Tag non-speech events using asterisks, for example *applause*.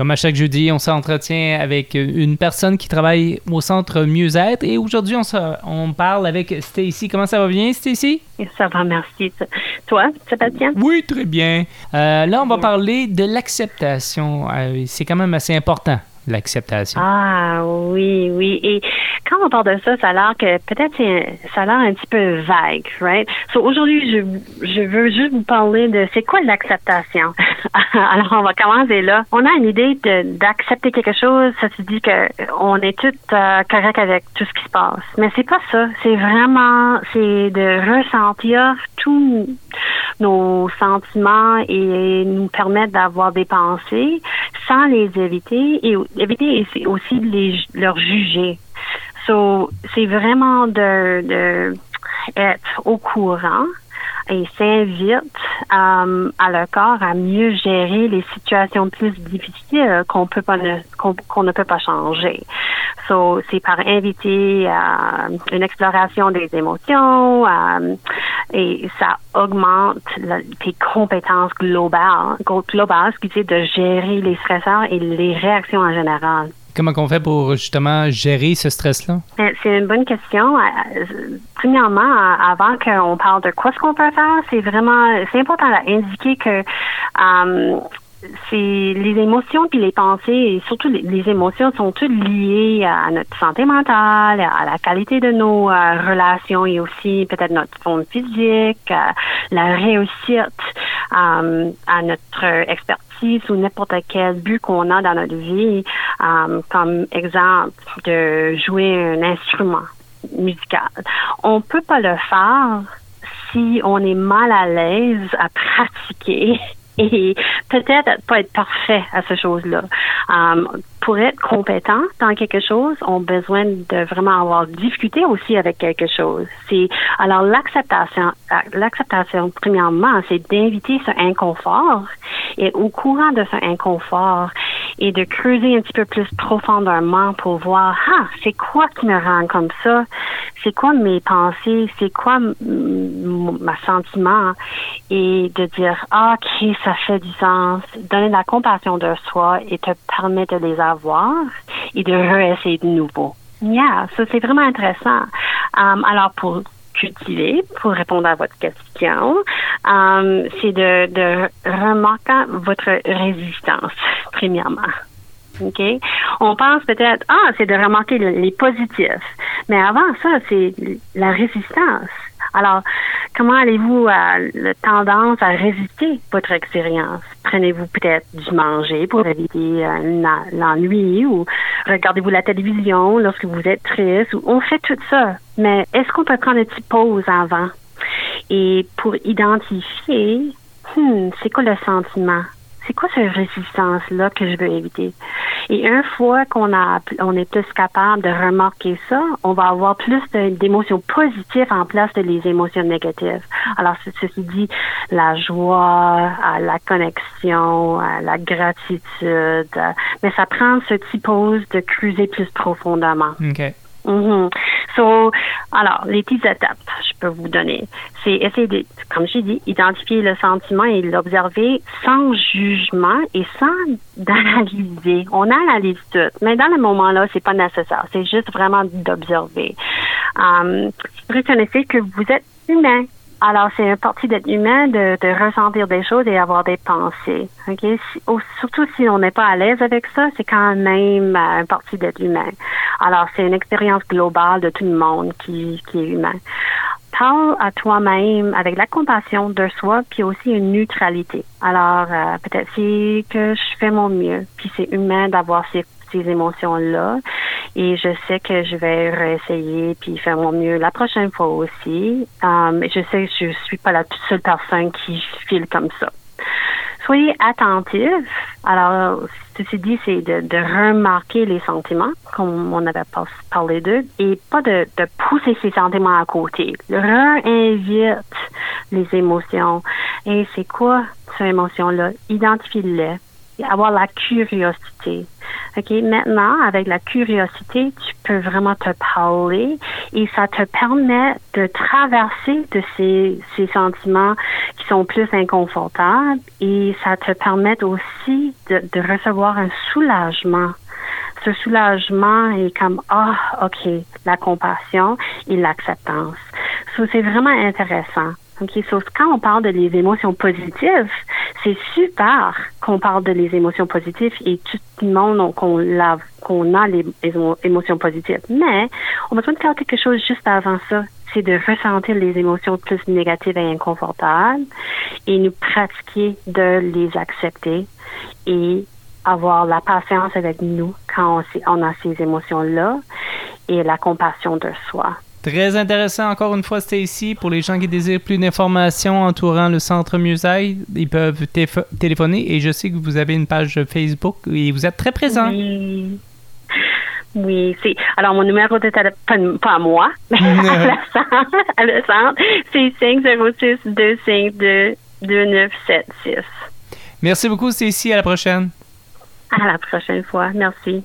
Comme à chaque jeudi, on s'entretient avec une personne qui travaille au centre mieux-être et aujourd'hui, on, on parle avec Stacy. Comment ça va bien, Stacy? Ça va, merci. Toi, Sébastien? Oui, très bien. Euh, là, on va parler de l'acceptation. Euh, c'est quand même assez important l'acceptation. Ah oui, oui. Et quand on parle de ça, ça a l'air que peut-être ça a l'air un petit peu vague, right? So aujourd'hui, je, je veux juste vous parler de c'est quoi l'acceptation. *laughs* Alors on va commencer là. On a une idée d'accepter quelque chose, ça se dit que on est tout euh, correct avec tout ce qui se passe. Mais c'est pas ça. C'est vraiment c'est de ressentir tous nos sentiments et nous permettre d'avoir des pensées sans les éviter éviter aussi de les, leur juger. So, c'est vraiment de, de être au courant et s'invite um, à leur corps à mieux gérer les situations plus difficiles qu'on peut pas qu'on ne peut pas changer. So, c'est par inviter à une exploration des émotions um, et ça augmente tes compétences globales, globales, ce qui dit de gérer les stresseurs et les réactions en général. Comment on fait pour justement gérer ce stress-là? Ben, c'est une bonne question. Euh, euh, premièrement, avant qu'on parle de quoi ce qu'on peut faire, c'est vraiment c'est important d'indiquer que euh, c'est les émotions puis les pensées et surtout les, émotions sont toutes liées à notre santé mentale, à la qualité de nos relations et aussi peut-être notre forme physique, la réussite, à notre expertise ou n'importe quel but qu'on a dans notre vie, euh, comme exemple de jouer un instrument musical. On peut pas le faire si on est mal à l'aise à pratiquer et peut-être pas être parfait à ces choses-là. Um, pour être compétent dans quelque chose, on a besoin de vraiment avoir discuté aussi avec quelque chose. C'est alors l'acceptation, l'acceptation premièrement, c'est d'inviter ce inconfort et au courant de ce inconfort et de creuser un petit peu plus profondément pour voir ah c'est quoi qui me rend comme ça, c'est quoi mes pensées, c'est quoi ma sentiment? Et de dire ah, ok ça fait du sens, donner la compassion de soi et te permettre de les avoir et de réessayer de nouveau. Yeah, ça c'est vraiment intéressant. Um, alors pour cultiver, pour répondre à votre question, um, c'est de, de remarquer votre résistance, *laughs* premièrement. OK? On pense peut-être, ah, c'est de remarquer les positifs. Mais avant ça, c'est la résistance. Alors, comment allez-vous à la tendance à résister votre expérience? Prenez-vous peut-être du manger pour éviter euh, l'ennui ou regardez-vous la télévision lorsque vous êtes triste ou on fait tout ça. Mais est-ce qu'on peut prendre une petite pause avant? Et pour identifier, hmm, c'est quoi le sentiment? c'est quoi cette résistance-là que je veux éviter? Et une fois qu'on a, on est plus capable de remarquer ça, on va avoir plus d'émotions positives en place de les émotions négatives. Alors, ceci dit, la joie, la connexion, la gratitude, mais ça prend ce petit pause de creuser plus profondément. OK. Mm-hmm. So, alors, les petites étapes je peux vous donner, c'est essayer de, comme j'ai dit, identifier le sentiment et l'observer sans jugement et sans *laughs* d'analyser. On analyse tout, mais dans le moment-là, c'est pas nécessaire. C'est juste vraiment d'observer. Um, reconnaissez que vous êtes humain. Alors, c'est une partie d'être humain, de, de, ressentir des choses et avoir des pensées. Ok, surtout si on n'est pas à l'aise avec ça, c'est quand même euh, une partie d'être humain. Alors, c'est une expérience globale de tout le monde qui, qui est humain. Parle à toi-même avec la compassion de soi, puis aussi une neutralité. Alors, euh, peut-être c'est que je fais mon mieux, puis c'est humain d'avoir ces ces émotions-là. Et je sais que je vais réessayer puis faire mon mieux la prochaine fois aussi. Um, je sais que je suis pas la seule personne qui file comme ça. Soyez attentifs. Alors, ceci dit, c'est de, remarquer les sentiments, comme on avait parlé d'eux, et pas de, de, pousser ces sentiments à côté. Réinvite les émotions. Et c'est quoi ces émotions-là? Identifie-les avoir la curiosité. OK, maintenant, avec la curiosité, tu peux vraiment te parler et ça te permet de traverser de ces, ces sentiments qui sont plus inconfortables et ça te permet aussi de, recevoir un soulagement ce soulagement est comme ah ok la compassion et l'acceptance. So, c'est vraiment intéressant. Ok, so, quand on parle de les émotions positives, c'est super qu'on parle de les émotions positives et tout le monde qu'on a, qu'on a les, émotions positives. Mais on a besoin de faire quelque chose juste avant ça. C'est de ressentir les émotions plus négatives et inconfortables et nous pratiquer de les accepter et avoir la patience avec nous quand on, on a ces émotions-là et la compassion de soi. Très intéressant encore une fois, ici. Pour les gens qui désirent plus d'informations entourant le centre Musée, ils peuvent téléphoner et je sais que vous avez une page Facebook et vous êtes très présent. Oui. Oui, c'est. Alors, mon numéro de téléphone, pas à moi, mais *laughs* à *laughs* le centre, c'est 506 252 2976. Merci beaucoup, Stacy. À la prochaine. À la prochaine fois. Merci.